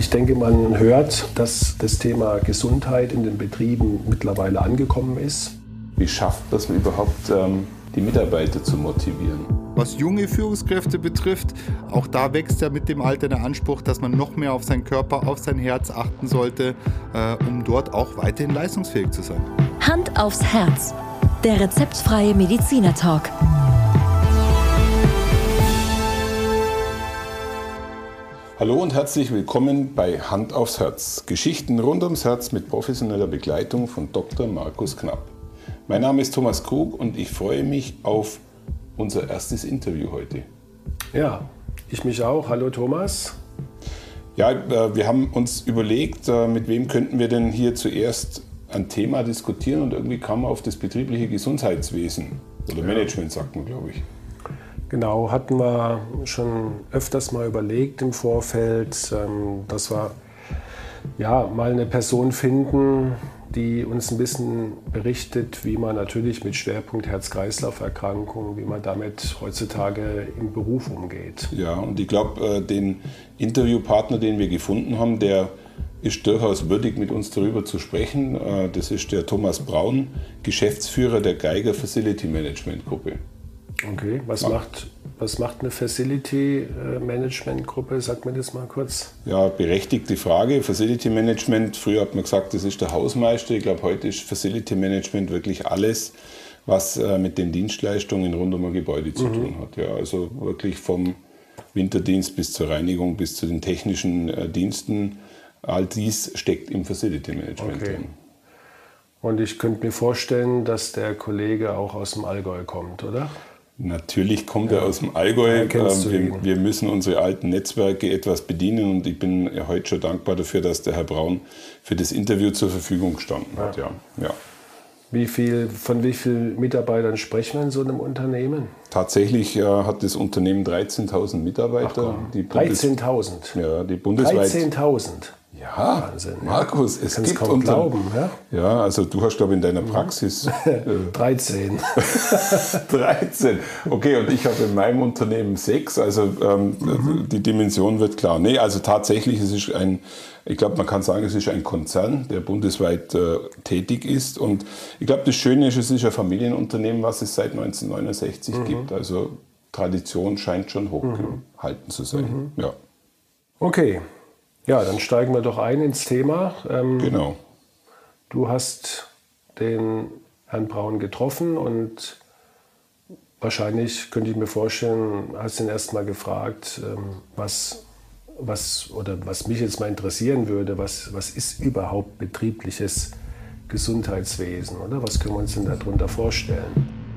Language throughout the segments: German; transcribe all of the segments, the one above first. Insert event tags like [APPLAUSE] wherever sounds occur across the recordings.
ich denke, man hört, dass das Thema Gesundheit in den Betrieben mittlerweile angekommen ist. Wie schafft das überhaupt, ähm, die Mitarbeiter zu motivieren? Was junge Führungskräfte betrifft, auch da wächst ja mit dem Alter der Anspruch, dass man noch mehr auf seinen Körper, auf sein Herz achten sollte, äh, um dort auch weiterhin leistungsfähig zu sein. Hand aufs Herz. Der rezeptfreie Mediziner Hallo und herzlich willkommen bei Hand aufs Herz. Geschichten rund ums Herz mit professioneller Begleitung von Dr. Markus Knapp. Mein Name ist Thomas Krug und ich freue mich auf unser erstes Interview heute. Ja, ich mich auch. Hallo Thomas. Ja, äh, wir haben uns überlegt, äh, mit wem könnten wir denn hier zuerst ein Thema diskutieren und irgendwie kam man auf das betriebliche Gesundheitswesen oder Management, sagt man, glaube ich. Genau, hatten wir schon öfters mal überlegt im Vorfeld, ähm, dass wir ja, mal eine Person finden, die uns ein bisschen berichtet, wie man natürlich mit Schwerpunkt Herz-Kreislauf-Erkrankungen, wie man damit heutzutage im Beruf umgeht. Ja, und ich glaube, äh, den Interviewpartner, den wir gefunden haben, der ist durchaus würdig, mit uns darüber zu sprechen. Äh, das ist der Thomas Braun, Geschäftsführer der Geiger Facility Management Gruppe. Okay, was, ja. macht, was macht eine Facility Management Gruppe? Sag mir das mal kurz. Ja, berechtigte Frage. Facility Management, früher hat man gesagt, das ist der Hausmeister. Ich glaube, heute ist Facility Management wirklich alles, was äh, mit den Dienstleistungen rund um ein Gebäude zu mhm. tun hat. Ja, also wirklich vom Winterdienst bis zur Reinigung, bis zu den technischen äh, Diensten. All dies steckt im Facility Management okay. drin. Und ich könnte mir vorstellen, dass der Kollege auch aus dem Allgäu kommt, oder? Natürlich kommt ja. er aus dem Allgäu. Ja, ähm, wir, wir, müssen unsere alten Netzwerke etwas bedienen und ich bin heute schon dankbar dafür, dass der Herr Braun für das Interview zur Verfügung gestanden hat. Ja. Ja. Wie viel, von wie vielen Mitarbeitern sprechen wir in so einem Unternehmen? Tatsächlich äh, hat das Unternehmen 13.000 Mitarbeiter. 13.000? Ja, die bundesweit. 13.000? Ja, Wahnsinn, Markus, es Kannst gibt kaum glauben. Ja? ja, also du hast, glaube ich, in deiner mhm. Praxis... [LAUGHS] Äh, 13. 13, [LAUGHS] [LAUGHS] okay, und ich habe in meinem Unternehmen sechs, also ähm, mhm. die Dimension wird klar. Nee, also tatsächlich, es ist ein, ich glaube, man kann sagen, es ist ein Konzern, der bundesweit äh, tätig ist. Und ich glaube, das Schöne ist, es ist ein Familienunternehmen, was es seit 1969 mhm. gibt. Also Tradition scheint schon hochgehalten mhm. zu sein. Mhm. Ja. Okay, ja, dann steigen wir doch ein ins Thema. Ähm, genau. Du hast den Herrn Braun getroffen und wahrscheinlich könnte ich mir vorstellen, hast ihn erst mal gefragt, ähm, was, was, oder was mich jetzt mal interessieren würde, was, was ist überhaupt betriebliches Gesundheitswesen, oder? Was können wir uns denn darunter vorstellen?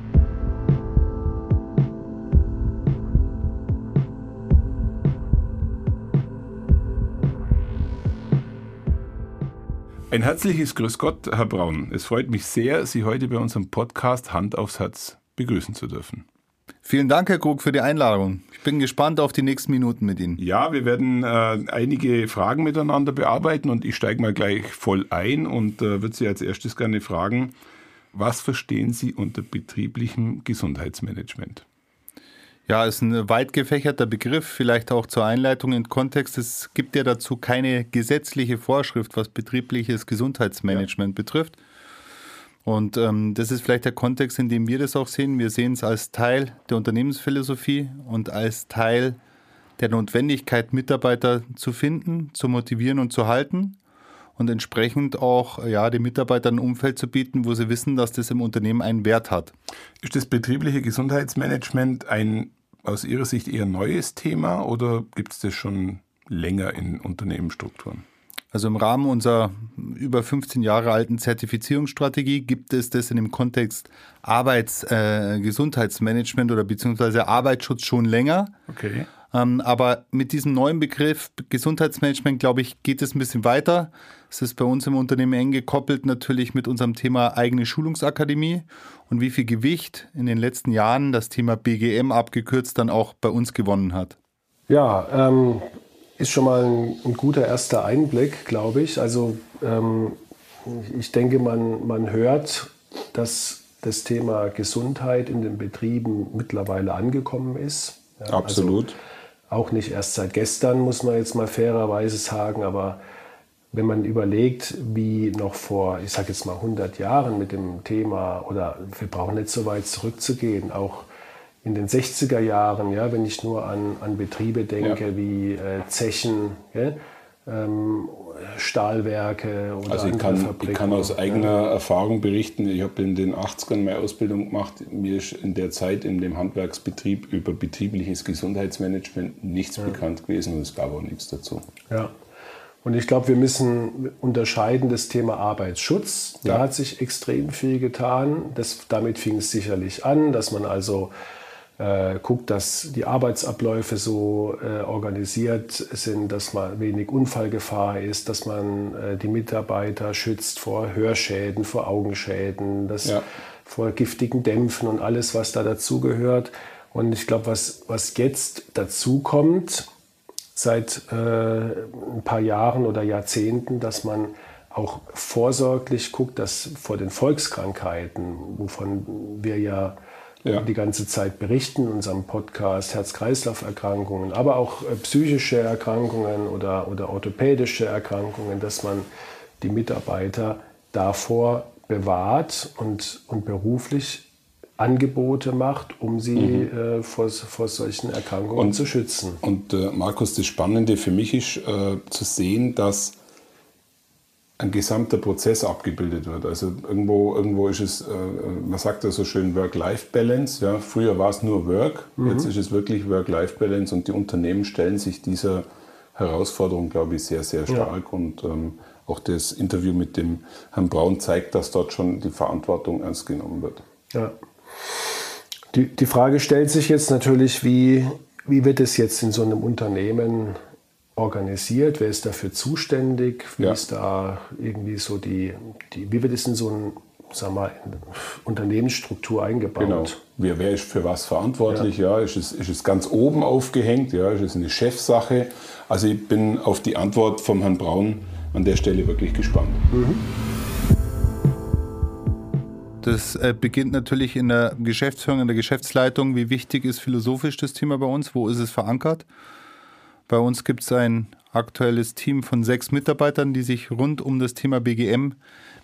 Ein herzliches Grüß Gott, Herr Braun. Es freut mich sehr, Sie heute bei unserem Podcast Hand aufs Herz begrüßen zu dürfen. Vielen Dank, Herr Krug, für die Einladung. Ich bin gespannt auf die nächsten Minuten mit Ihnen. Ja, wir werden äh, einige Fragen miteinander bearbeiten und ich steige mal gleich voll ein und äh, würde Sie als erstes gerne fragen, was verstehen Sie unter betrieblichem Gesundheitsmanagement? Ja, ist ein weit gefächerter Begriff, vielleicht auch zur Einleitung in Kontext. Es gibt ja dazu keine gesetzliche Vorschrift, was betriebliches Gesundheitsmanagement ja. betrifft. Und ähm, das ist vielleicht der Kontext, in dem wir das auch sehen. Wir sehen es als Teil der Unternehmensphilosophie und als Teil der Notwendigkeit, Mitarbeiter zu finden, zu motivieren und zu halten und entsprechend auch ja, den Mitarbeitern ein Umfeld zu bieten, wo sie wissen, dass das im Unternehmen einen Wert hat. Ist das betriebliche Gesundheitsmanagement ein aus Ihrer Sicht eher neues Thema oder gibt es das schon länger in Unternehmensstrukturen? Also im Rahmen unserer über 15 Jahre alten Zertifizierungsstrategie gibt es das in dem Kontext Arbeitsgesundheitsmanagement äh, oder beziehungsweise Arbeitsschutz schon länger. Okay. Ähm, aber mit diesem neuen Begriff Gesundheitsmanagement, glaube ich, geht es ein bisschen weiter. Es ist bei uns im Unternehmen eng gekoppelt natürlich mit unserem Thema eigene Schulungsakademie und wie viel Gewicht in den letzten Jahren das Thema BGM abgekürzt dann auch bei uns gewonnen hat. Ja, ähm, ist schon mal ein, ein, guter erster Einblick, glaube ich. Also ähm, ich denke, man, man hört, dass das Thema Gesundheit in den Betrieben mittlerweile angekommen ist. Ja, Absolut. Also auch nicht erst seit gestern, muss man jetzt mal fairerweise sagen, aber wenn man überlegt, wie noch vor, ich sage jetzt mal 100 Jahren mit dem Thema, oder wir brauchen nicht so weit zurückzugehen, auch in den 60er Jahren, ja, wenn ich nur an, an Betriebe denke ja. wie äh, Zechen, ja, ähm, Stahlwerke oder also ich kann, Fabriken. Ich kann aus eigener ja. Erfahrung berichten, ich habe in den 80ern meine Ausbildung gemacht. Mir ist in der Zeit in dem Handwerksbetrieb über betriebliches Gesundheitsmanagement nichts bekannt gewesen und es gab auch nichts dazu. Ja. Und ich glaube, wir müssen unterscheiden das Thema Arbeitsschutz. Da ja. hat sich extrem viel getan. Das, damit fing es sicherlich an, dass man also äh, guckt, dass die Arbeitsabläufe so äh, organisiert sind, dass man wenig Unfallgefahr ist, dass man äh, die Mitarbeiter schützt vor Hörschäden, vor Augenschäden, das, ja. vor giftigen Dämpfen und alles, was da dazugehört. Und ich glaube, was, was jetzt dazu kommt, seit äh, ein paar Jahren oder Jahrzehnten, dass man auch vorsorglich guckt, dass vor den Volkskrankheiten, wovon wir ja ja. die ganze Zeit berichten in unserem Podcast Herz-Kreislauf-Erkrankungen, aber auch äh, psychische Erkrankungen oder, oder orthopädische Erkrankungen, dass man die Mitarbeiter davor bewahrt und, und beruflich Angebote macht, um sie mhm. äh, vor, vor solchen Erkrankungen und, zu schützen. Und äh, Markus, das Spannende für mich ist äh, zu sehen, dass ein gesamter Prozess abgebildet wird. Also irgendwo, irgendwo ist es, äh, man sagt ja so schön Work-Life-Balance. Ja. Früher war es nur Work, mhm. jetzt ist es wirklich Work-Life-Balance und die Unternehmen stellen sich dieser Herausforderung, glaube ich, sehr, sehr stark. Ja. Und ähm, auch das Interview mit dem Herrn Braun zeigt, dass dort schon die Verantwortung ernst genommen wird. Ja. Die, die Frage stellt sich jetzt natürlich, wie, wie wird es jetzt in so einem Unternehmen organisiert? Wer ist dafür zuständig? Wie ja. ist da irgendwie so die, die, wie wird es in so ein sag mal, Unternehmensstruktur eingebaut? Genau. Wer, wer ist für was verantwortlich? Ja. ja. ist, es, ist es ganz oben aufgehängt? Ja, ist es eine Chefsache? Also ich bin auf die Antwort vom Herrn Braun an der Stelle wirklich gespannt. Mhm. Das äh, beginnt natürlich in der Geschäftsführung, in der Geschäftsleitung. Wie wichtig ist philosophisch das Thema bei uns? Wo ist es verankert? Bei uns gibt es ein aktuelles Team von sechs Mitarbeitern, die sich rund um das Thema BGM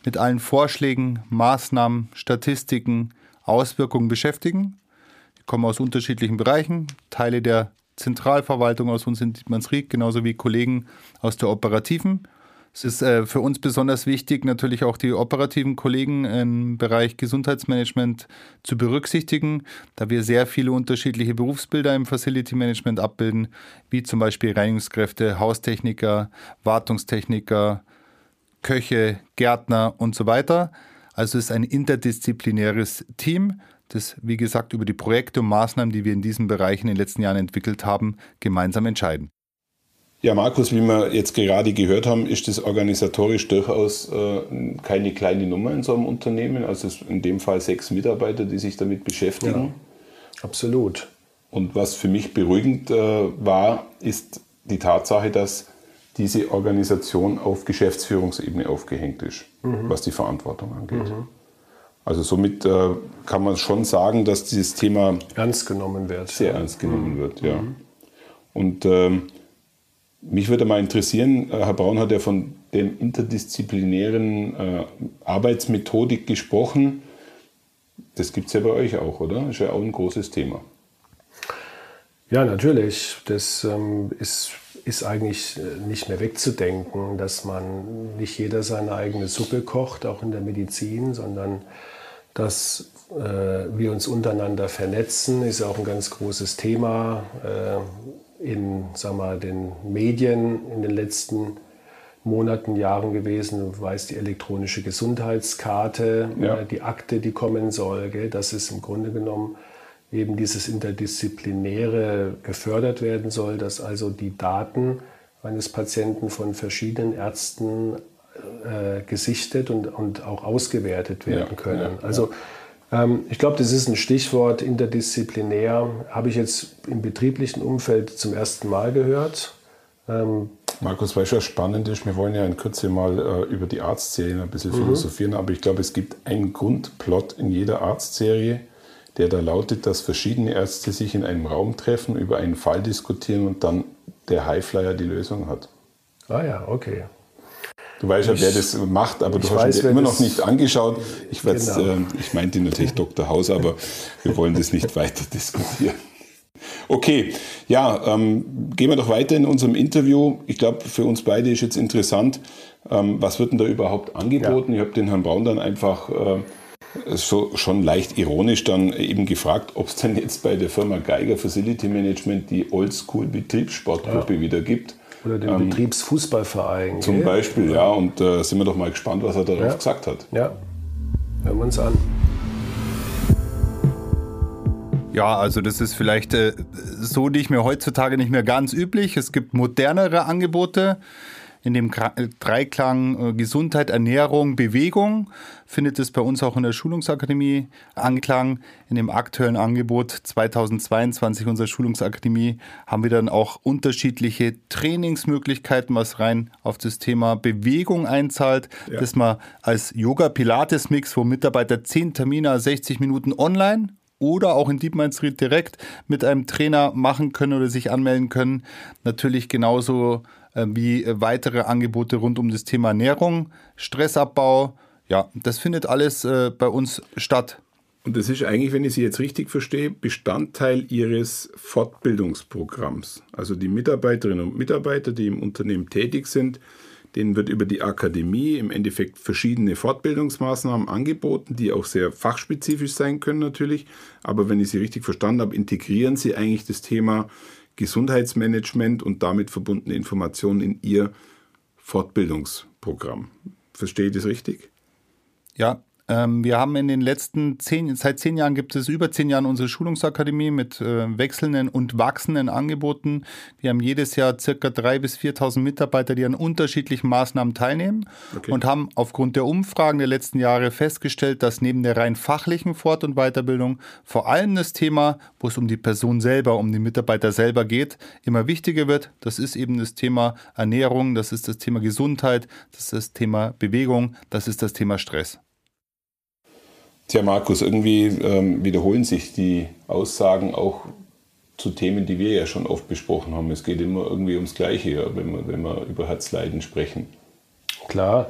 mit allen Vorschlägen, Maßnahmen, Statistiken, Auswirkungen beschäftigen. Die kommen aus unterschiedlichen Bereichen, Teile der Zentralverwaltung aus uns in Dietmannsried, genauso wie Kollegen aus der operativen es ist äh, für uns besonders wichtig, natürlich auch die operativen Kollegen im Bereich Gesundheitsmanagement zu berücksichtigen, da wir sehr viele unterschiedliche Berufsbilder im Facility Management abbilden, wie zum Beispiel Reinigungskräfte, Haustechniker, Wartungstechniker, Köche, Gärtner und so weiter. Also es ist ein interdisziplinäres Team, das, wie gesagt, über die Projekte und Maßnahmen, die wir in diesen Bereichen in den letzten Jahren entwickelt haben, gemeinsam entscheiden. Ja, Markus, wie wir jetzt gerade gehört haben, ist das organisatorisch durchaus äh, keine kleine Nummer in so einem Unternehmen. Also in dem Fall sechs Mitarbeiter, die sich damit beschäftigen. Ja, absolut. Und was für mich beruhigend äh, war, ist die Tatsache, dass diese Organisation auf Geschäftsführungsebene aufgehängt ist, mhm. was die Verantwortung angeht. Mhm. Also somit äh, kann man schon sagen, dass dieses Thema ernst genommen wird. Sehr ernst genommen mhm. wird, ja. Mhm. Und ähm, mich würde mal interessieren, äh, Herr Braun hat ja von dem interdisziplinären äh, Arbeitsmethodik gesprochen. Das gibt es ja bei euch auch, oder? Ist ja auch ein großes Thema. Ja, natürlich. Das ähm, ist, ist eigentlich äh, nicht mehr wegzudenken, dass man nicht jeder seine eigene Suppe kocht, auch in der Medizin, sondern dass äh, wir uns untereinander vernetzen, ist auch ein ganz großes Thema. Äh, in sag mal, den Medien in den letzten Monaten, Jahren gewesen. Du weißt, die elektronische Gesundheitskarte, ja. äh, die Akte, die kommen soll. Gell? Das ist im Grunde genommen eben dieses Interdisziplinäre gefördert werden soll, dass also die Daten eines Patienten von verschiedenen Ärzten äh, gesichtet und, und auch ausgewertet werden ja, können. Ja, also ich glaube, das ist ein Stichwort interdisziplinär. Habe ich jetzt im betrieblichen Umfeld zum ersten Mal gehört. Ähm, Markus, weißt du, was spannend ist? Wir wollen ja in Kürze mal äh, über die Arztserien ein bisschen mhm. philosophieren, aber ich glaube, es gibt einen Grundplot in jeder Arztserie, der da lautet, dass verschiedene Ärzte sich in einem Raum treffen, über einen Fall diskutieren und dann der Highflyer die Lösung hat. Ah ja, okay. Du weißt ja, wer das macht, aber du hast weiß, ihn immer noch nicht angeschaut. Ich, genau. äh, ich meinte natürlich Dr. Haus, aber wir wollen das nicht weiter diskutieren. Okay, ja, ähm, gehen wir doch weiter in unserem Interview. Ich glaube, für uns beide ist jetzt interessant, ähm, was wird denn da überhaupt angeboten? Ja. Ich habe den Herrn Braun dann einfach äh, so schon leicht ironisch dann eben gefragt, ob es denn jetzt bei der Firma Geiger Facility Management die Oldschool Betriebssportgruppe ja. wieder gibt. Oder den ähm, Betriebsfußballverein. Zum gell? Beispiel, ja. Und äh, sind wir doch mal gespannt, was er darauf ja. gesagt hat. Ja, hören wir uns an. Ja, also das ist vielleicht äh, so nicht mehr heutzutage nicht mehr ganz üblich. Es gibt modernere Angebote in dem äh, Dreiklang äh, Gesundheit, Ernährung, Bewegung findet es bei uns auch in der Schulungsakademie Anklang. In dem aktuellen Angebot 2022 unserer Schulungsakademie haben wir dann auch unterschiedliche Trainingsmöglichkeiten, was rein auf das Thema Bewegung einzahlt. Ja. Das mal als Yoga-Pilates-Mix, wo Mitarbeiter 10 Termine, 60 Minuten online oder auch in DeepMind direkt mit einem Trainer machen können oder sich anmelden können. Natürlich genauso wie äh, weitere Angebote rund um das Thema Ernährung, Stressabbau. Ja, das findet alles äh, bei uns statt. Und das ist eigentlich, wenn ich Sie jetzt richtig verstehe, Bestandteil Ihres Fortbildungsprogramms. Also die Mitarbeiterinnen und Mitarbeiter, die im Unternehmen tätig sind, denen wird über die Akademie im Endeffekt verschiedene Fortbildungsmaßnahmen angeboten, die auch sehr fachspezifisch sein können natürlich. Aber wenn ich Sie richtig verstanden habe, integrieren Sie eigentlich das Thema Gesundheitsmanagement und damit verbundene Informationen in Ihr Fortbildungsprogramm. Verstehe ich das richtig? Ja, wir haben in den letzten zehn, seit zehn Jahren gibt es über zehn Jahren unsere Schulungsakademie mit äh, wechselnden und wachsenden Angeboten. Wir haben jedes Jahr circa drei bis 4.000 Mitarbeiter, die an unterschiedlichen Maßnahmen teilnehmen okay. und haben aufgrund der Umfragen der letzten Jahre festgestellt, dass neben der rein fachlichen Fort- und Weiterbildung vor allem das Thema, wo es um die Person selber, um die Mitarbeiter selber geht, immer wichtiger wird. Das ist eben das Thema Ernährung, das ist das Thema Gesundheit, das ist das Thema Bewegung, das ist das Thema Stress. Tja, Markus, irgendwie ähm, wiederholen sich die Aussagen auch zu Themen, die wir ja schon oft besprochen haben. Es geht immer irgendwie ums Gleiche, wenn wir, wenn wir über Herzleiden sprechen. Klar.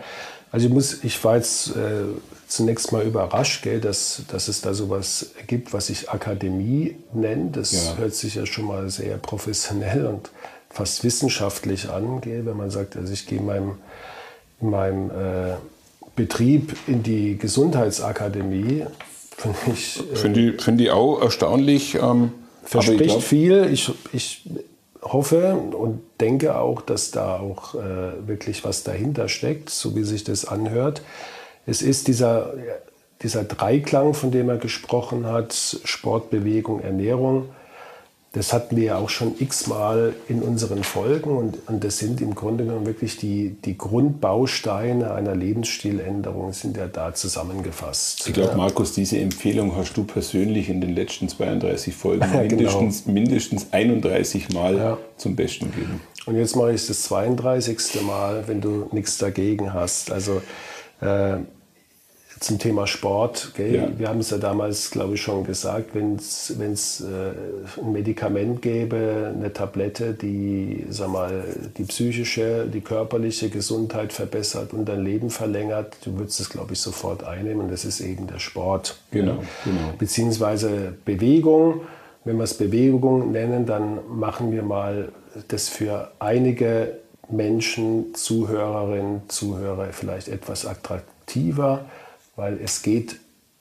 Also ich, muss, ich war jetzt äh, zunächst mal überrascht, gell, dass, dass es da sowas gibt, was sich Akademie nennt. Das ja. hört sich ja schon mal sehr professionell und fast wissenschaftlich an, gell, wenn man sagt, also ich gehe in meinem, in meinem äh, Betrieb in die Gesundheitsakademie. Finde ich, äh, find ich, find ich auch erstaunlich. Ähm, verspricht ich glaub, viel. Ich, ich hoffe und denke auch, dass da auch äh, wirklich was dahinter steckt, so wie sich das anhört. Es ist dieser, dieser Dreiklang, von dem er gesprochen hat, Sport, Bewegung, Ernährung das hatten wir ja auch schon x-mal in unseren Folgen und, und das sind im Grunde genommen wirklich die, die Grundbausteine einer Lebensstiländerung sind ja da zusammengefasst. Ich glaube, Markus, diese Empfehlung hast du persönlich in den letzten 32 Folgen [LAUGHS] mindestens, genau. mindestens 31 Mal ja. zum Besten gegeben. Und jetzt mache ich es das 32. Mal, wenn du nichts dagegen hast. Also äh, zum Thema Sport. Ja. Wir haben es ja damals, glaube ich, schon gesagt, wenn es äh, ein Medikament gäbe, eine Tablette, die sag mal, die psychische, die körperliche Gesundheit verbessert und dein Leben verlängert, du würdest es, glaube ich, sofort einnehmen. Und das ist eben der Sport. Genau, ja. genau. Beziehungsweise Bewegung. Wenn wir es Bewegung nennen, dann machen wir mal das für einige Menschen, Zuhörerinnen, Zuhörer vielleicht etwas attraktiver weil es geht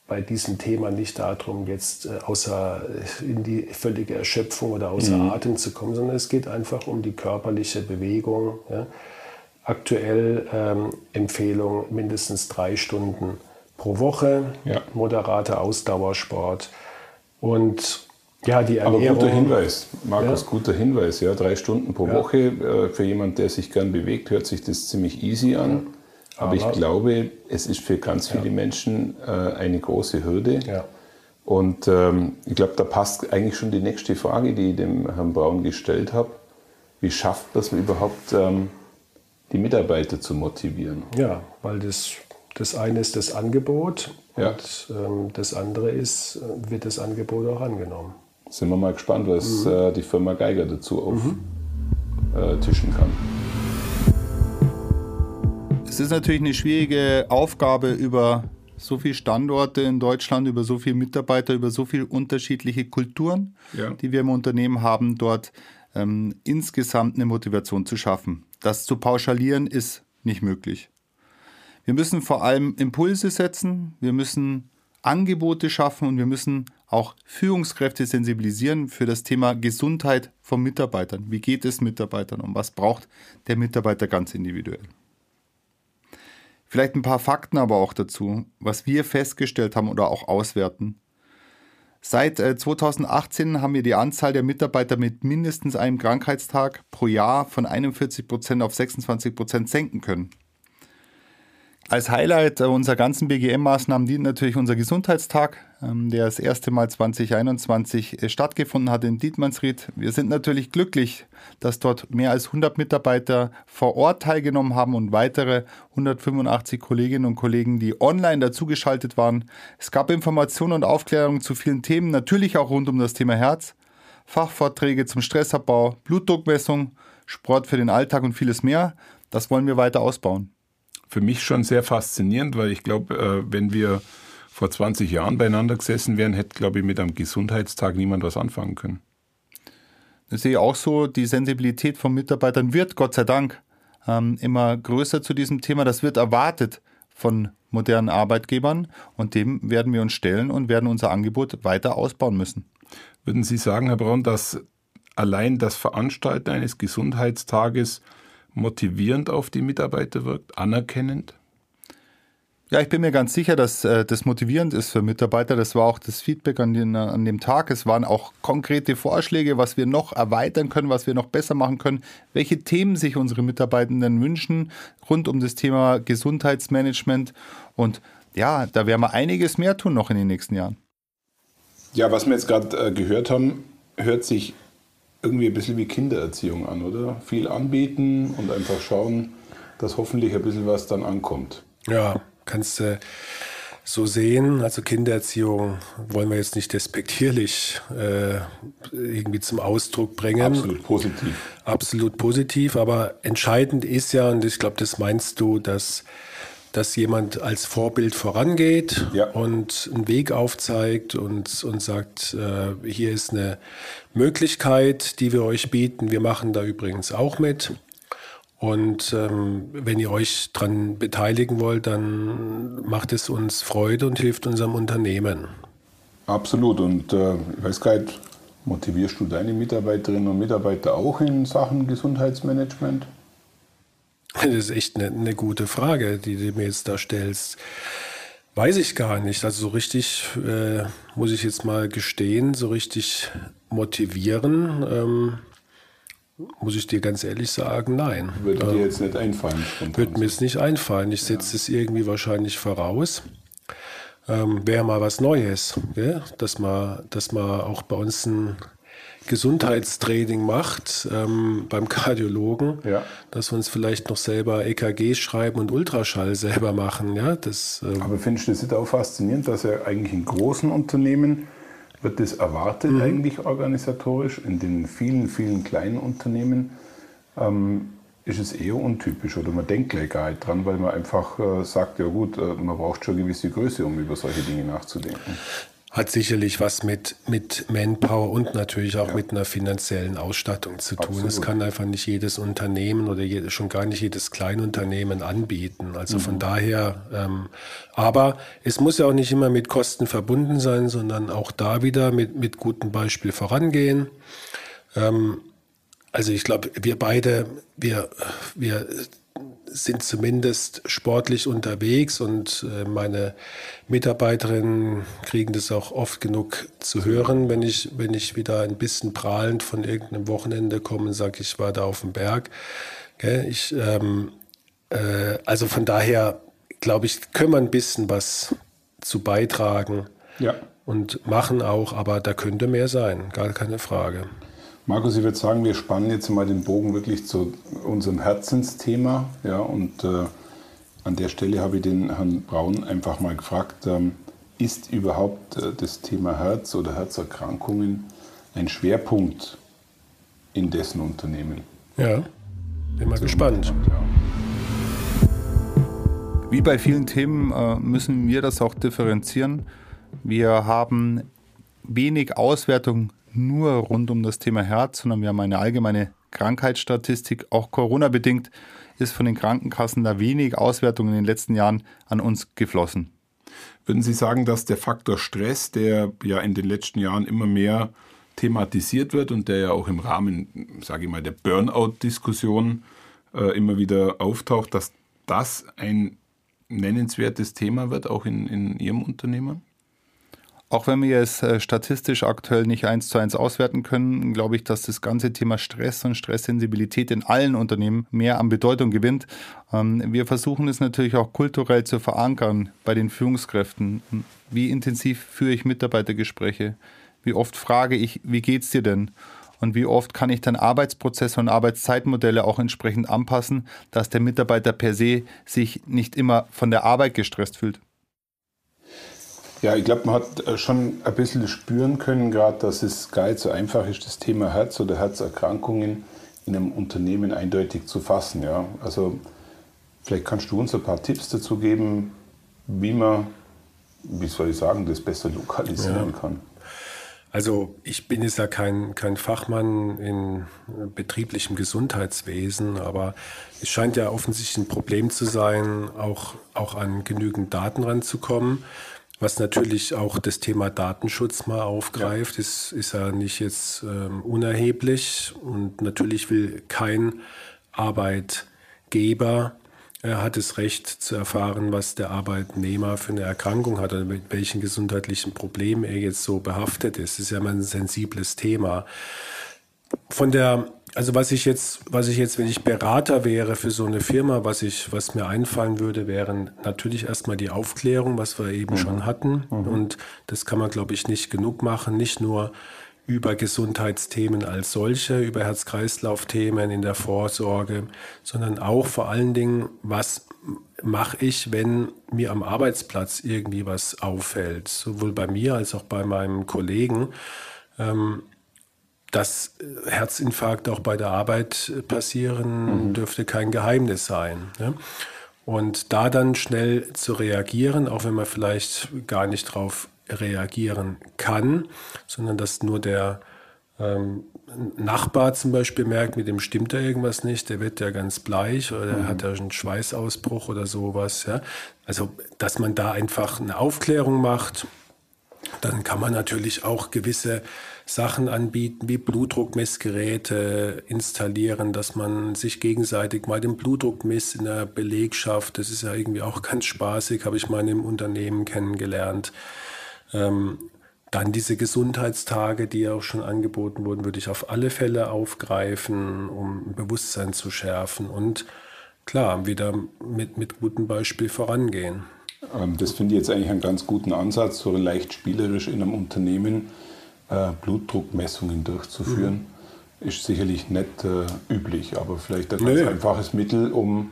bei diesem Thema nicht darum, jetzt äh, außer äh, in die völlige Erschöpfung oder außer mhm. Atem zu kommen, sondern es geht einfach um die körperliche Bewegung. Ja. Aktuell ähm, Empfehlung mindestens drei Stunden pro Woche, ja. moderater Ausdauersport und ja, die Ernährung. Aber guter Hinweis, Markus, ja. guter Hinweis. Ja, drei Stunden pro Woche äh, für jemanden, der sich gern bewegt, hört sich das ziemlich easy an. Aber, ich glaube, es ist für ganz viele ja. Menschen äh, eine große Hürde. Ja. Und ähm, ich glaube, da passt eigentlich schon die nächste Frage, die ich dem Herrn Braun gestellt habe. Wie schafft man es überhaupt, ähm, die Mitarbeiter zu motivieren? Ja, weil das, das eine ist das Angebot Ja. Und ähm, das andere ist, wird das Angebot auch angenommen. Sind wir mal gespannt, was mhm. äh, die Firma Geiger dazu auftischen mhm. äh, kann. Es ist natürlich eine schwierige Aufgabe, über so viele Standorte in Deutschland, über so viele Mitarbeiter, über so viele unterschiedliche Kulturen, ja. die wir im Unternehmen haben, dort ähm, insgesamt eine Motivation zu schaffen. Das zu pauschalieren ist nicht möglich. Wir müssen vor allem Impulse setzen, wir müssen Angebote schaffen und wir müssen auch Führungskräfte sensibilisieren für das Thema Gesundheit von Mitarbeitern. Wie geht es Mitarbeitern und was braucht der Mitarbeiter ganz individuell? Vielleicht ein paar Fakten aber auch dazu, was wir festgestellt haben oder auch auswerten. Seit 2018 äh, haben wir die Anzahl der Mitarbeiter mit mindestens einem Krankheitstag pro Jahr von 41 Prozent auf 26 Prozent senken können. Als Highlight unserer ganzen BGM-Maßnahmen dient natürlich unser Gesundheitstag, ähm, der das erste Mal 2021 äh, stattgefunden hat in Dietmannsried. Wir sind natürlich glücklich, dass dort mehr als 100 Mitarbeiter vor Ort teilgenommen haben und weitere 185 Kolleginnen und Kollegen, die online dazugeschaltet waren. Es gab Informationen und Aufklärung zu vielen Themen, natürlich auch rund um das Thema Herz, Fachvorträge zum Stressabbau, Blutdruckmessung, Sport für den Alltag und vieles mehr. Das wollen wir weiter ausbauen für mich schon sehr faszinierend, weil ich glaube, äh, wenn wir vor 20 Jahren beieinander gesessen wären, hätte, glaube ich, mit einem Gesundheitstag niemand was anfangen können. Das sehe ich auch so. Die Sensibilität von Mitarbeitern wird, Gott sei Dank, ähm, immer größer zu diesem Thema. Das wird erwartet von modernen Arbeitgebern und dem werden wir uns stellen und werden unser Angebot weiter ausbauen müssen. Würden Sie sagen, Herr Braun, dass allein das Veranstalten eines Gesundheitstages motivierend auf die Mitarbeiter wirkt, anerkennend? Ja, ich bin mir ganz sicher, dass äh, das motivierend ist für Mitarbeiter. Das war auch das Feedback an, den, an dem Tag. Es waren auch konkrete Vorschläge, was wir noch erweitern können, was wir noch besser machen können, welche Themen sich unsere Mitarbeitenden wünschen rund um das Thema Gesundheitsmanagement. Und ja, da werden wir einiges mehr tun noch in den nächsten Jahren. Ja, was wir jetzt gerade äh, gehört haben, hört sich irgendwie ein bisschen wie Kindererziehung an, oder? Viel anbieten und einfach schauen, dass hoffentlich ein bisschen was dann ankommt. Ja, kannst du so sehen. Also Kindererziehung wollen wir jetzt nicht despektierlich äh, irgendwie zum Ausdruck bringen. Absolut positiv. Absolut positiv, aber entscheidend ist ja, und ich glaube, das meinst du, dass dass jemand als Vorbild vorangeht ja. und einen Weg aufzeigt und, und sagt, äh, hier ist eine Möglichkeit, die wir euch bieten. Wir machen da übrigens auch mit. Und ähm, wenn ihr euch daran beteiligen wollt, dann macht es uns Freude und hilft unserem Unternehmen. Absolut. Und äh, ich weiß gar nicht, motivierst du deine Mitarbeiterinnen und Mitarbeiter auch in Sachen Gesundheitsmanagement? Das ist echt eine, eine gute Frage, die du mir jetzt da stellst. Weiß ich gar nicht. Also so richtig, äh, muss ich jetzt mal gestehen, so richtig motivieren, ähm, muss ich dir ganz ehrlich sagen, nein. Würde dir ähm, jetzt nicht einfallen? Würde mir jetzt nicht einfallen. Ich setze ja. es irgendwie wahrscheinlich voraus. Ähm, Wäre mal was Neues, ja? dass, man, dass man auch bei uns ein Gesundheitstraining macht ähm, beim Kardiologen, ja. dass wir uns vielleicht noch selber EKG schreiben und Ultraschall selber machen. Ja, das, ähm Aber findest du das auch faszinierend, dass ja eigentlich in großen Unternehmen wird das erwartet mhm. eigentlich organisatorisch, in den vielen, vielen kleinen Unternehmen ähm, ist es eher untypisch oder man denkt gleich gar nicht dran, weil man einfach äh, sagt, ja gut, äh, man braucht schon eine gewisse Größe, um über solche Dinge nachzudenken hat sicherlich was mit, mit Manpower und natürlich auch ja. mit einer finanziellen Ausstattung zu tun. Es kann einfach nicht jedes Unternehmen oder je, schon gar nicht jedes Kleinunternehmen anbieten. Also mhm. von daher, ähm, aber es muss ja auch nicht immer mit Kosten verbunden sein, sondern auch da wieder mit, mit gutem Beispiel vorangehen. Ähm, also ich glaube, wir beide, wir, wir sind zumindest sportlich unterwegs und äh, meine Mitarbeiterinnen kriegen das auch oft genug zu hören, wenn ich, wenn ich wieder ein bisschen prahlend von irgendeinem Wochenende komme und sage, ich war da auf dem Berg. Ich, ähm, äh, also von daher, glaube ich, können wir ein bisschen was zu beitragen ja. und machen auch, aber da könnte mehr sein, gar keine Frage. Markus, ich würde sagen, wir spannen jetzt mal den Bogen wirklich zu unserem Herzensthema. Ja, und äh, an der Stelle habe ich den Herrn Braun einfach mal gefragt, ähm, ist überhaupt äh, das Thema Herz oder Herzerkrankungen ein Schwerpunkt in dessen Unternehmen? Ja, bin mal so gespannt. Wie bei vielen Themen äh, müssen wir das auch differenzieren. Wir haben wenig Auswertung nur rund um das Thema Herz, sondern wir haben eine allgemeine Krankheitsstatistik. Auch Corona-bedingt ist von den Krankenkassen da wenig Auswertung in den letzten Jahren an uns geflossen. Würden Sie sagen, dass der Faktor Stress, der ja in den letzten Jahren immer mehr thematisiert wird und der ja auch im Rahmen, sage ich mal, der Burnout-Diskussion äh, immer wieder auftaucht, dass das ein nennenswertes Thema wird, auch in, in Ihrem Unternehmen? Auch wenn wir es äh, statistisch aktuell nicht eins zu eins auswerten können, glaube ich, dass das ganze Thema Stress und Stresssensibilität in allen Unternehmen mehr an Bedeutung gewinnt. Ähm, wir versuchen es natürlich auch kulturell zu verankern bei den Führungskräften. Wie intensiv führe ich Mitarbeitergespräche? Wie oft frage ich, wie geht's dir denn? Und wie oft kann ich dann Arbeitsprozesse und Arbeitszeitmodelle auch entsprechend anpassen, dass der Mitarbeiter per se sich nicht immer von der Arbeit gestresst fühlt? Ja, ich glaube, man hat äh, schon ein bisschen spüren können, gerade, dass es gar nicht so einfach ist, das Thema Herz oder Herzerkrankungen in einem Unternehmen eindeutig zu fassen. Ja? Also vielleicht kannst du uns ein paar Tipps dazu geben, wie man, wie soll ich sagen, das besser lokalisieren ja. kann. Also ich bin jetzt ja kein, kein Fachmann in betrieblichem Gesundheitswesen, aber es scheint ja offensichtlich ein Problem zu sein, auch, auch an genügend Daten ranzukommen. Was natürlich auch das Thema Datenschutz mal aufgreift, ja. ist, ist ja nicht jetzt ähm, unerheblich. Und natürlich will kein Arbeitgeber er hat das Recht zu erfahren, was der Arbeitnehmer für eine Erkrankung hat oder mit welchen gesundheitlichen Problemen er jetzt so behaftet ist. Das ist ja immer ein sensibles Thema. Von der, also was ich jetzt, was ich jetzt, wenn ich Berater wäre für so eine Firma, was ich, was mir einfallen würde, wären natürlich erstmal die Aufklärung, was wir eben mhm. schon hatten. Mhm. Und das kann man, glaube ich, nicht genug machen. Nicht nur über Gesundheitsthemen als solche, über Herz-Kreislauf-Themen in der Vorsorge, sondern auch vor allen Dingen, was mache ich, wenn mir am Arbeitsplatz irgendwie was auffällt, sowohl bei mir als auch bei meinem Kollegen. Ähm, dass Herzinfarkt auch bei der Arbeit passieren, mhm. dürfte kein Geheimnis sein. Ne? Und da dann schnell zu reagieren, auch wenn man vielleicht gar nicht drauf reagieren kann, sondern dass nur der ähm, Nachbar zum Beispiel merkt, mit dem stimmt da irgendwas nicht, der wird ja ganz bleich oder mhm. hat ja einen Schweißausbruch oder sowas. Ja? Also, dass man da einfach eine Aufklärung macht, dann kann man natürlich auch gewisse Sachen anbieten, wie Blutdruckmessgeräte installieren, dass man sich gegenseitig mal den Blutdruck misst in der Belegschaft. Das ist ja irgendwie auch [LAUGHS] ganz spaßig, habe ich mal einem Unternehmen kennengelernt. Ähm, dann diese Gesundheitstage, die auch schon angeboten wurden, würde ich auf alle Fälle aufgreifen, um Bewusstsein zu schärfen und klar, wieder mit, mit gutem Beispiel vorangehen. Ähm, das finde ich jetzt eigentlich einen ganz guten Ansatz, so leicht spielerisch in einem Unternehmen äh, Blutdruckmessungen durchzuführen. Mhm. Ist sicherlich nicht äh, üblich, aber vielleicht ein ganz einfaches Mittel, um,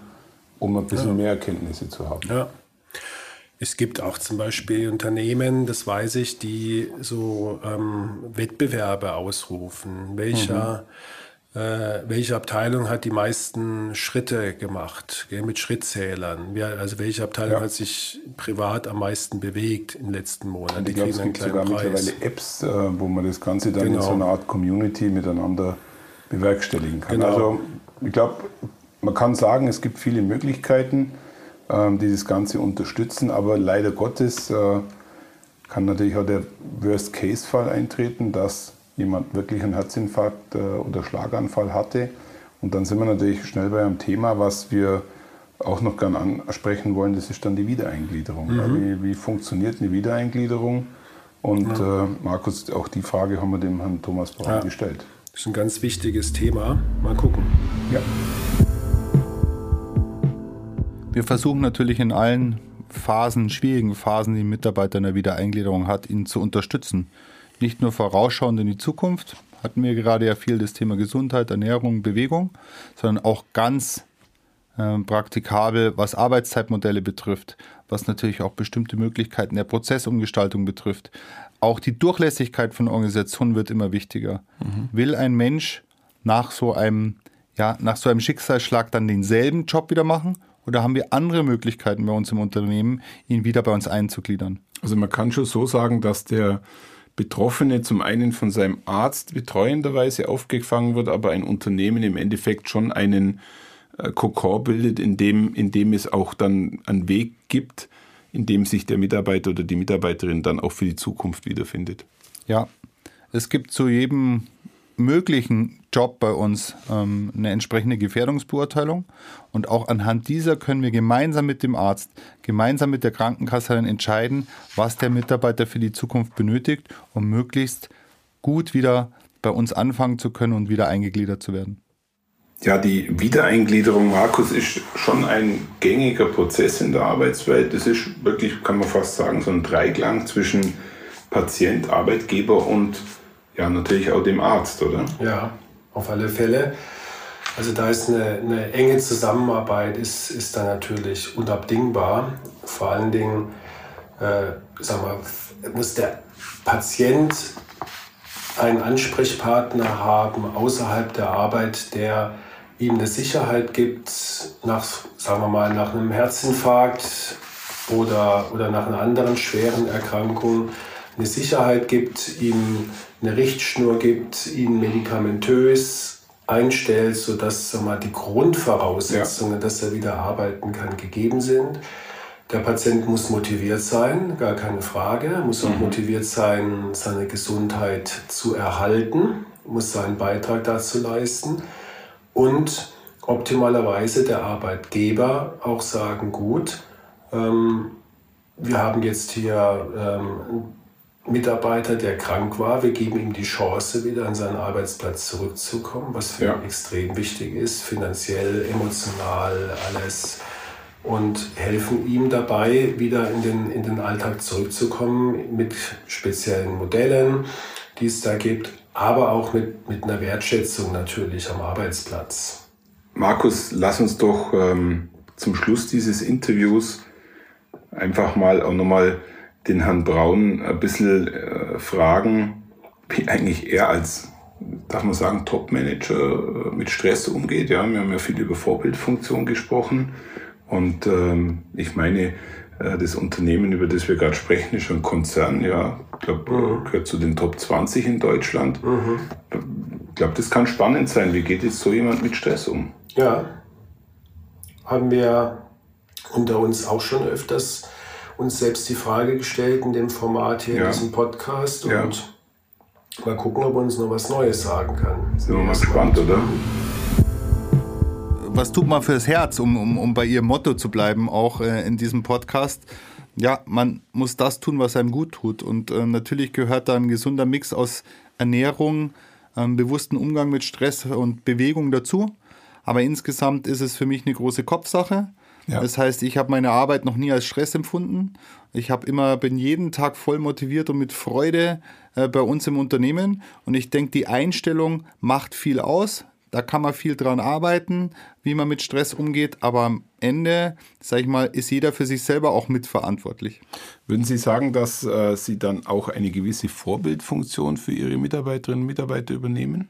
um ein bisschen ja. mehr Erkenntnisse zu haben. Ja. Es gibt auch zum Beispiel Unternehmen, das weiß ich, die so ähm, Wettbewerbe ausrufen. Welcher, mhm. Äh, welche Abteilung hat die meisten Schritte gemacht mit Schrittzählern? Also welche Abteilung ja. hat sich privat am meisten bewegt in den letzten Monaten? Die glaube, es gibt sogar Preis. mittlerweile Apps, äh, wo man das Ganze dann genau. in so einer Art Community miteinander bewerkstelligen kann. Genau. Also ich glaube, man kann sagen, es gibt viele Möglichkeiten ähm, die das Ganze unterstützen. Aber leider Gottes äh, kann natürlich auch der Worst-Case-Fall eintreten, dass jemand wirklich einen Herzinfarkt äh, oder Schlaganfall hatte. Und dann sind wir natürlich schnell bei einem Thema, was wir auch noch gerne ansprechen wollen, das ist dann die Wiedereingliederung. Mhm. Wie, wie, funktioniert eine Wiedereingliederung? Und ja. äh, Markus, auch die Frage haben wir dem Herrn Thomas Braun ja. gestellt. Das ist ein ganz wichtiges Thema. Mal gucken. Ja. Wir versuchen natürlich in allen Phasen, schwierigen Phasen, die ein Mitarbeiter in der Wiedereingliederung hat, ihn zu unterstützen. Nicht nur vorausschauend in die Zukunft, hatten wir gerade ja viel das Thema Gesundheit, Ernährung, Bewegung, sondern auch ganz äh, praktikabel, was Arbeitszeitmodelle betrifft, was natürlich auch bestimmte Möglichkeiten der Prozessumgestaltung betrifft. Auch die Durchlässigkeit von Organisationen wird immer wichtiger. Mhm. Will ein Mensch nach so einem, ja, nach so einem Schicksalsschlag dann denselben Job wieder machen? Oder haben wir andere Möglichkeiten bei uns im Unternehmen, ihn wieder bei uns einzugliedern? Also man kann schon so sagen, dass der Betroffene zum einen von seinem Arzt betreuenderweise aufgefangen wird, aber ein Unternehmen im Endeffekt schon einen äh, Kokor bildet, in dem, in dem es auch dann einen Weg gibt, in dem sich der Mitarbeiter oder die Mitarbeiterin dann auch für die Zukunft wiederfindet. Ja, es gibt zu jedem möglichen Job bei uns ähm, eine entsprechende Gefährdungsbeurteilung. Und auch anhand dieser können wir gemeinsam mit dem Arzt, gemeinsam mit der Krankenkasse dann entscheiden, was der Mitarbeiter für die Zukunft benötigt, um möglichst gut wieder bei uns anfangen zu können und wieder eingegliedert zu werden. Ja, die Wiedereingliederung, Markus, ist schon ein gängiger Prozess in der Arbeitswelt. Das ist wirklich, kann man fast sagen, so ein Dreiklang zwischen Patient, Arbeitgeber und ja, natürlich auch dem Arzt, oder? Ja, auf alle Fälle. Also da ist eine, eine enge Zusammenarbeit, ist, ist da natürlich unabdingbar. Vor allen Dingen, äh, sag mal, muss der Patient einen Ansprechpartner haben außerhalb der Arbeit, der ihm eine Sicherheit gibt, nach, sagen wir mal, nach einem Herzinfarkt oder, oder nach einer anderen schweren Erkrankung, eine Sicherheit gibt, ihm eine Richtschnur gibt, ihn medikamentös einstellt, sodass sag mal, die Grundvoraussetzungen, ja. dass er wieder arbeiten kann, gegeben sind. Der Patient muss motiviert sein, gar keine Frage, er muss auch mhm. motiviert sein, seine Gesundheit zu erhalten, muss seinen Beitrag dazu leisten und optimalerweise der Arbeitgeber auch sagen, gut, ähm, wir haben jetzt hier ähm, Mitarbeiter, der krank war. Wir geben ihm die Chance, wieder an seinen Arbeitsplatz zurückzukommen, was für ja. ihn extrem wichtig ist, finanziell, emotional, alles. Und helfen ihm dabei, wieder in den, in den Alltag zurückzukommen mit speziellen Modellen, die es da gibt, aber auch mit, mit einer Wertschätzung natürlich am Arbeitsplatz. Markus, lass uns doch ähm, zum Schluss dieses Interviews einfach mal auch nochmal den Herrn Braun ein bisschen äh, fragen, wie eigentlich er als, darf man sagen, Top-Manager äh, mit Stress umgeht. Ja, wir haben ja viel über Vorbildfunktion gesprochen. Und ähm, ich meine, äh, das Unternehmen, über das wir gerade sprechen, ist ein Konzern, ja, ich glaube, mhm. gehört zu den Top 20 in Deutschland. Mhm. Ich glaube, das kann spannend sein. Wie geht jetzt so jemand mit Stress um? Ja, haben wir unter uns auch schon öfters uns selbst die Frage gestellt in dem Format hier, ja. in diesem Podcast. Und ja. mal gucken, ob er uns noch was Neues sagen kann. Sind wir mal gespannt, oder? Was tut man fürs Herz, um, um, um bei Ihrem Motto zu bleiben, auch äh, in diesem Podcast? Ja, man muss das tun, was einem gut tut. Und äh, natürlich gehört da ein gesunder Mix aus Ernährung, ähm, bewussten Umgang mit Stress und Bewegung dazu. Aber insgesamt ist es für mich eine große Kopfsache. Ja. Das heißt, ich habe meine Arbeit noch nie als Stress empfunden. Ich habe immer bin jeden Tag voll motiviert und mit Freude äh, bei uns im Unternehmen. Und ich denke, die Einstellung macht viel aus. Da kann man viel dran arbeiten, wie man mit Stress umgeht. Aber am Ende, sage ich mal, ist jeder für sich selber auch mitverantwortlich. Würden Sie sagen, dass äh, Sie dann auch eine gewisse Vorbildfunktion für Ihre Mitarbeiterinnen und Mitarbeiter übernehmen?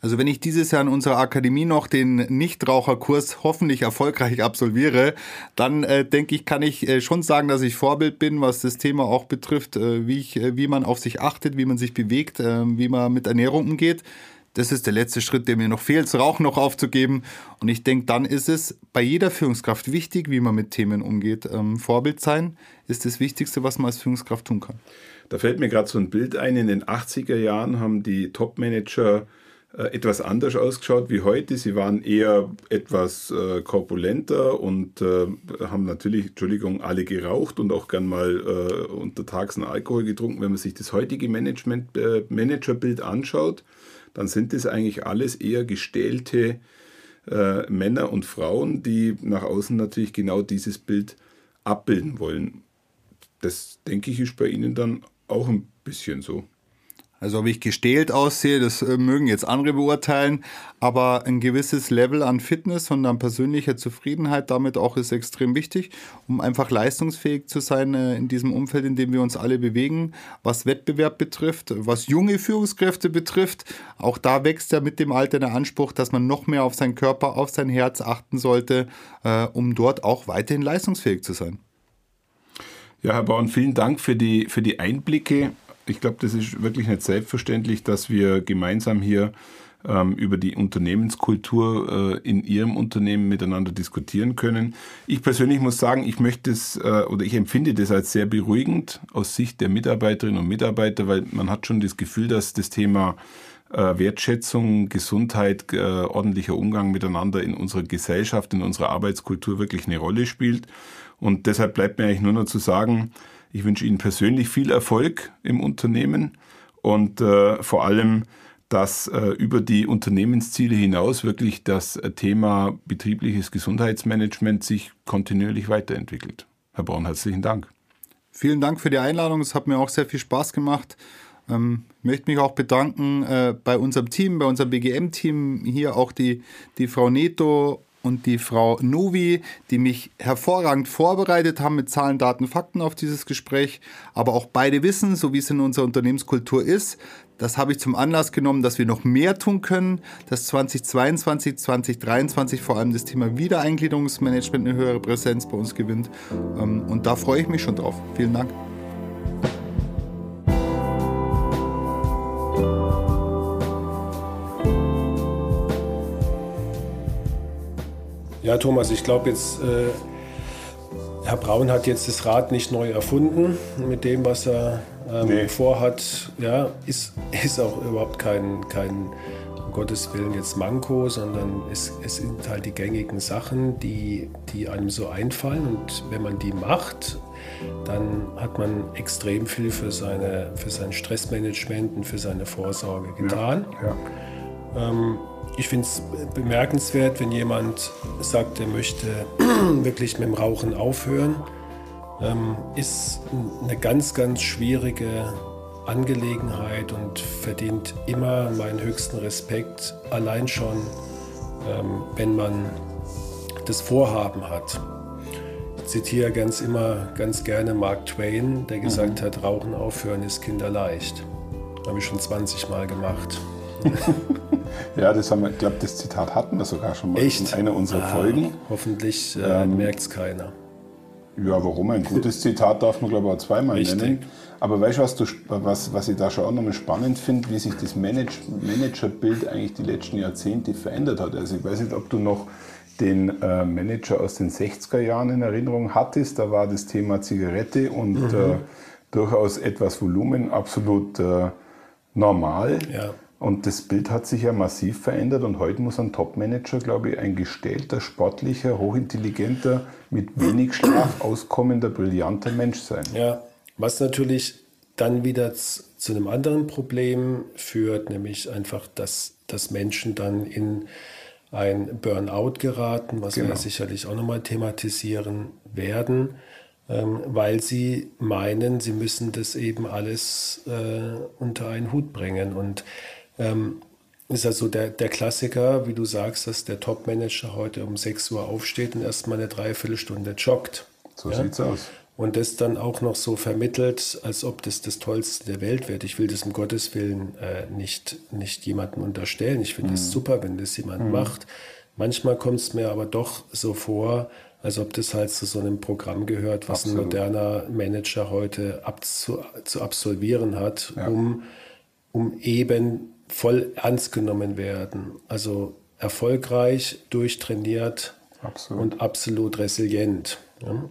Also wenn ich dieses Jahr in unserer Akademie noch den Nichtraucherkurs hoffentlich erfolgreich absolviere, dann äh, denke ich, kann ich äh, schon sagen, dass ich Vorbild bin, was das Thema auch betrifft, äh, wie, ich, äh, wie man auf sich achtet, wie man sich bewegt, äh, wie man mit Ernährung umgeht. Das ist der letzte Schritt, der mir noch fehlt, Rauchen noch aufzugeben. Und ich denke, dann ist es bei jeder Führungskraft wichtig, wie man mit Themen umgeht. Ähm, Vorbild sein ist das Wichtigste, was man als Führungskraft tun kann. Da fällt mir gerade so ein Bild ein. In den 80er Jahren haben die Top-Manager etwas anders ausgeschaut wie heute. Sie waren eher etwas äh, korpulenter und äh, haben natürlich, Entschuldigung, alle geraucht und auch gern mal äh, untertags einen Alkohol getrunken. Wenn man sich das heutige Management, äh, Managerbild anschaut, dann sind das eigentlich alles eher gestählte äh, Männer und Frauen, die nach außen natürlich genau dieses Bild abbilden wollen. Das denke ich ist bei Ihnen dann auch ein bisschen so. Also ob ich gestählt aussehe, das äh, mögen jetzt andere beurteilen, aber ein gewisses Level an Fitness und an persönlicher Zufriedenheit damit auch ist extrem wichtig, um einfach leistungsfähig zu sein äh, in diesem Umfeld, in dem wir uns alle bewegen, was Wettbewerb betrifft, was junge Führungskräfte betrifft. Auch da wächst ja mit dem Alter der Anspruch, dass man noch mehr auf seinen Körper, auf sein Herz achten sollte, äh, um dort auch weiterhin leistungsfähig zu sein. Ja, Herr Braun, vielen Dank für die, für die Einblicke ich glaube, das ist wirklich nicht selbstverständlich, dass wir gemeinsam hier ähm, über die Unternehmenskultur äh, in Ihrem Unternehmen miteinander diskutieren können. Ich persönlich muss sagen, ich möchte es äh, oder ich empfinde das als sehr beruhigend aus Sicht der Mitarbeiterinnen und Mitarbeiter, weil man hat schon das Gefühl, dass das Thema äh, Wertschätzung, Gesundheit, äh, ordentlicher Umgang miteinander in unserer Gesellschaft, in unserer Arbeitskultur wirklich eine Rolle spielt. Und deshalb bleibt mir eigentlich nur noch zu sagen, ich wünsche Ihnen persönlich viel Erfolg im Unternehmen und äh, vor allem, dass äh, über die Unternehmensziele hinaus wirklich das Thema betriebliches Gesundheitsmanagement sich kontinuierlich weiterentwickelt. Herr Braun, herzlichen Dank. Vielen Dank für die Einladung. Es hat mir auch sehr viel Spaß gemacht. Ähm, möchte mich auch bedanken äh, bei unserem Team, bei unserem BGM-Team, hier auch die, die Frau Neto und die Frau Novi, die mich hervorragend vorbereitet haben mit Zahlen, Daten, Fakten auf dieses Gespräch. Aber auch beide wissen, so wie es in unserer Unternehmenskultur ist, das habe ich zum Anlass genommen, dass wir noch mehr tun können, dass 2022, 2023 vor allem das Thema Wiedereingliederungsmanagement eine höhere Präsenz bei uns gewinnt. Ähm, und da freue ich mich schon drauf. Vielen Dank. Ja, Thomas, ich glaube jetzt, äh, Herr Braun hat jetzt das Rad nicht neu erfunden mit dem, was er ähm, nee. vorhat. Ja, ist, ist auch überhaupt kein, kein, um Gottes Willen, jetzt Manko, sondern es, es sind halt die gängigen Sachen, die, die einem so einfallen. Und wenn man die macht, dann hat man extrem viel für, seine, für sein Stressmanagement und für seine Vorsorge getan. Ja, ja. Ähm, ich finde es bemerkenswert, wenn jemand sagt, er möchte [CLEARS THROAT] wirklich mit dem Rauchen aufhören. Ähm, ist eine ganz, ganz schwierige Angelegenheit und verdient immer meinen höchsten Respekt, allein schon, ähm, wenn man das Vorhaben hat. Ich zitiere ganz immer ganz gerne Mark Twain, der gesagt mhm. hat, Rauchen aufhören ist kinderleicht. Habe ich schon 20 Mal gemacht. [LAUGHS] ja, das haben wir, ich glaube, das Zitat hatten wir sogar schon mal Echt? in einer unserer ah, Folgen. Hoffentlich äh, ähm, merkt es keiner. Ja, warum? Ein gutes [LAUGHS] Zitat darf man, glaube ich, auch zweimal Richtig. nennen. Aber weißt du, was, du, was, was ich da schon auch nochmal spannend finde, wie sich das Manage, Managerbild eigentlich die letzten Jahrzehnte verändert hat. Also ich weiß nicht, ob du noch den äh, Manager aus den 60er Jahren in Erinnerung hattest. Da war das Thema Zigarette und mhm. äh, durchaus etwas Volumen absolut äh, normal. Ja. Und das Bild hat sich ja massiv verändert und heute muss ein Topmanager, glaube ich, ein gestellter, sportlicher, hochintelligenter, mit wenig Schlaf auskommender, brillanter Mensch sein. Ja, was natürlich dann wieder zu einem anderen Problem führt, nämlich einfach, dass, dass Menschen dann in ein Burnout geraten, was genau. wir sicherlich auch nochmal thematisieren werden, ähm, weil sie meinen, sie müssen das eben alles äh, unter einen Hut bringen. Und ähm, ist also der, der Klassiker, wie du sagst, dass der Top-Manager heute um 6 Uhr aufsteht und erstmal eine Dreiviertelstunde joggt. So ja? sieht's aus. Und das dann auch noch so vermittelt, als ob das das Tollste der Welt wird. Ich will das um Gottes Willen äh, nicht, nicht jemandem unterstellen. Ich finde es mhm. super, wenn das jemand mhm. macht. Manchmal kommt es mir aber doch so vor, als ob das halt zu so einem Programm gehört, was Absolut. ein moderner Manager heute ab zu, zu absolvieren hat, ja. um, um eben voll ernst genommen werden. Also erfolgreich, durchtrainiert absolut. und absolut resilient. Ja?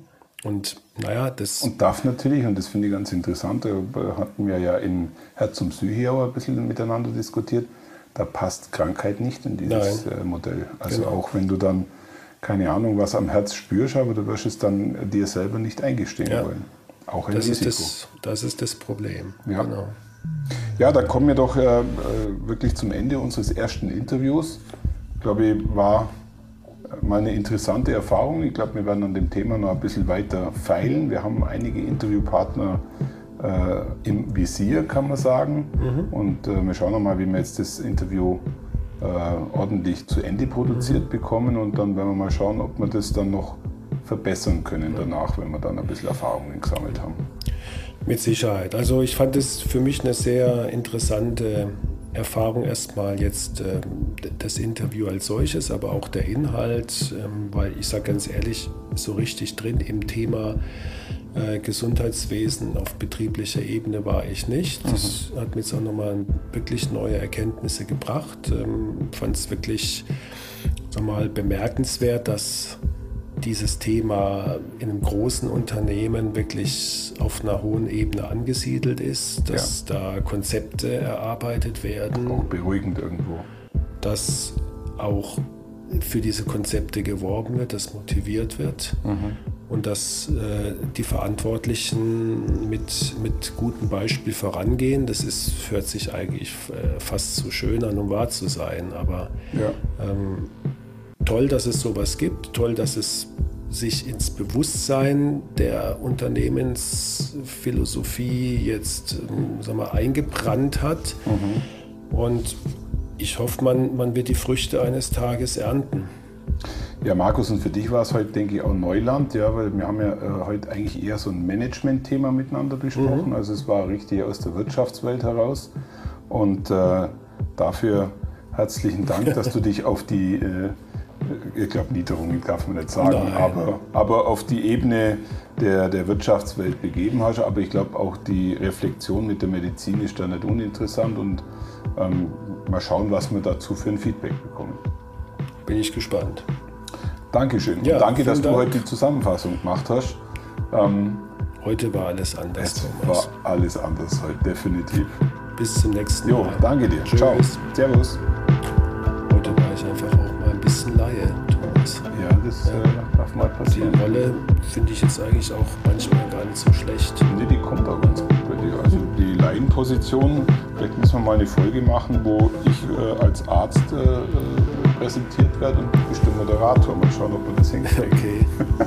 Und naja, das. Und darf natürlich, und das finde ich ganz interessant, da hatten wir ja in Herz und Psyche auch ein bisschen miteinander diskutiert, da passt Krankheit nicht in dieses Nein. Äh, Modell. Also genau. auch wenn du dann keine Ahnung, was am Herz spürst, aber du wirst es dann dir selber nicht eingestehen ja. wollen. Auch ein das Risiko. Ist das, das ist das Problem. Ja. Genau. Ja, da kommen wir doch äh, wirklich zum Ende unseres ersten Interviews. Ich glaube, ich war mal eine interessante Erfahrung. Ich glaube, wir werden an dem Thema noch ein bisschen weiter feilen. Wir haben einige Interviewpartner äh, im Visier, kann man sagen. Mhm. Und äh, wir schauen nochmal, wie wir jetzt das Interview äh, ordentlich zu Ende produziert mhm. bekommen. Und dann werden wir mal schauen, ob wir das dann noch verbessern können danach, wenn wir dann ein bisschen Erfahrungen gesammelt haben. Mit Sicherheit. Also ich fand es für mich eine sehr interessante Erfahrung erstmal jetzt äh, das Interview als solches, aber auch der Inhalt, ähm, weil ich sage ganz ehrlich, so richtig drin im Thema äh, Gesundheitswesen auf betrieblicher Ebene war ich nicht. Das mhm. hat mir jetzt auch nochmal wirklich neue Erkenntnisse gebracht. Ähm, Fand es wirklich sag mal, bemerkenswert, dass dieses Thema in einem großen Unternehmen wirklich auf einer hohen Ebene angesiedelt ist, dass ja. da Konzepte erarbeitet werden. Auch beruhigend irgendwo. Dass auch für diese Konzepte geworben wird, dass motiviert wird mhm. und dass äh, die Verantwortlichen mit, mit gutem Beispiel vorangehen. Das ist, hört sich eigentlich äh, fast zu schön an, um wahr zu sein, aber ja. ähm, toll, dass es sowas gibt, toll, dass es sich ins Bewusstsein der Unternehmensphilosophie jetzt ähm, sag mal, eingebrannt hat. Mhm. Und ich hoffe, man, man wird die Früchte eines Tages ernten. Ja, Markus, und für dich war es heute, denke ich, auch Neuland, ja, weil wir haben ja äh, heute eigentlich eher so ein Management-Thema miteinander besprochen. Mhm. Also es war richtig aus der Wirtschaftswelt heraus. Und äh, dafür herzlichen Dank, [LAUGHS] dass du dich auf die äh, ich glaube, Niederungen darf man nicht sagen, aber, aber auf die Ebene der, der Wirtschaftswelt begeben hast. Aber ich glaube, auch die Reflexion mit der Medizin ist da nicht uninteressant und ähm, mal schauen, was wir dazu für ein Feedback bekommen. Bin ich gespannt. Dankeschön. Ja, danke, dass Dank. du heute die Zusammenfassung gemacht hast. Ähm, heute war alles anders. Es Thomas. war alles anders heute, definitiv. Bis zum nächsten Mal. Jo, danke dir. Tschüss. Ciao. Servus. Heute war ich einfach auch bisschen Laie, Thomas. Ja, das ja. Äh, darf mal passieren. Die Rolle finde ich jetzt eigentlich auch manchmal gar nicht so schlecht. Nee, die kommt auch ganz gut bei dir. Also die Laienposition, vielleicht müssen wir mal eine Folge machen, wo ich äh, als Arzt äh, äh präsentiert werde und du bist der Moderator. Mal schauen, ob wir das hinkriegen. [LAUGHS] Okay. [LAUGHS]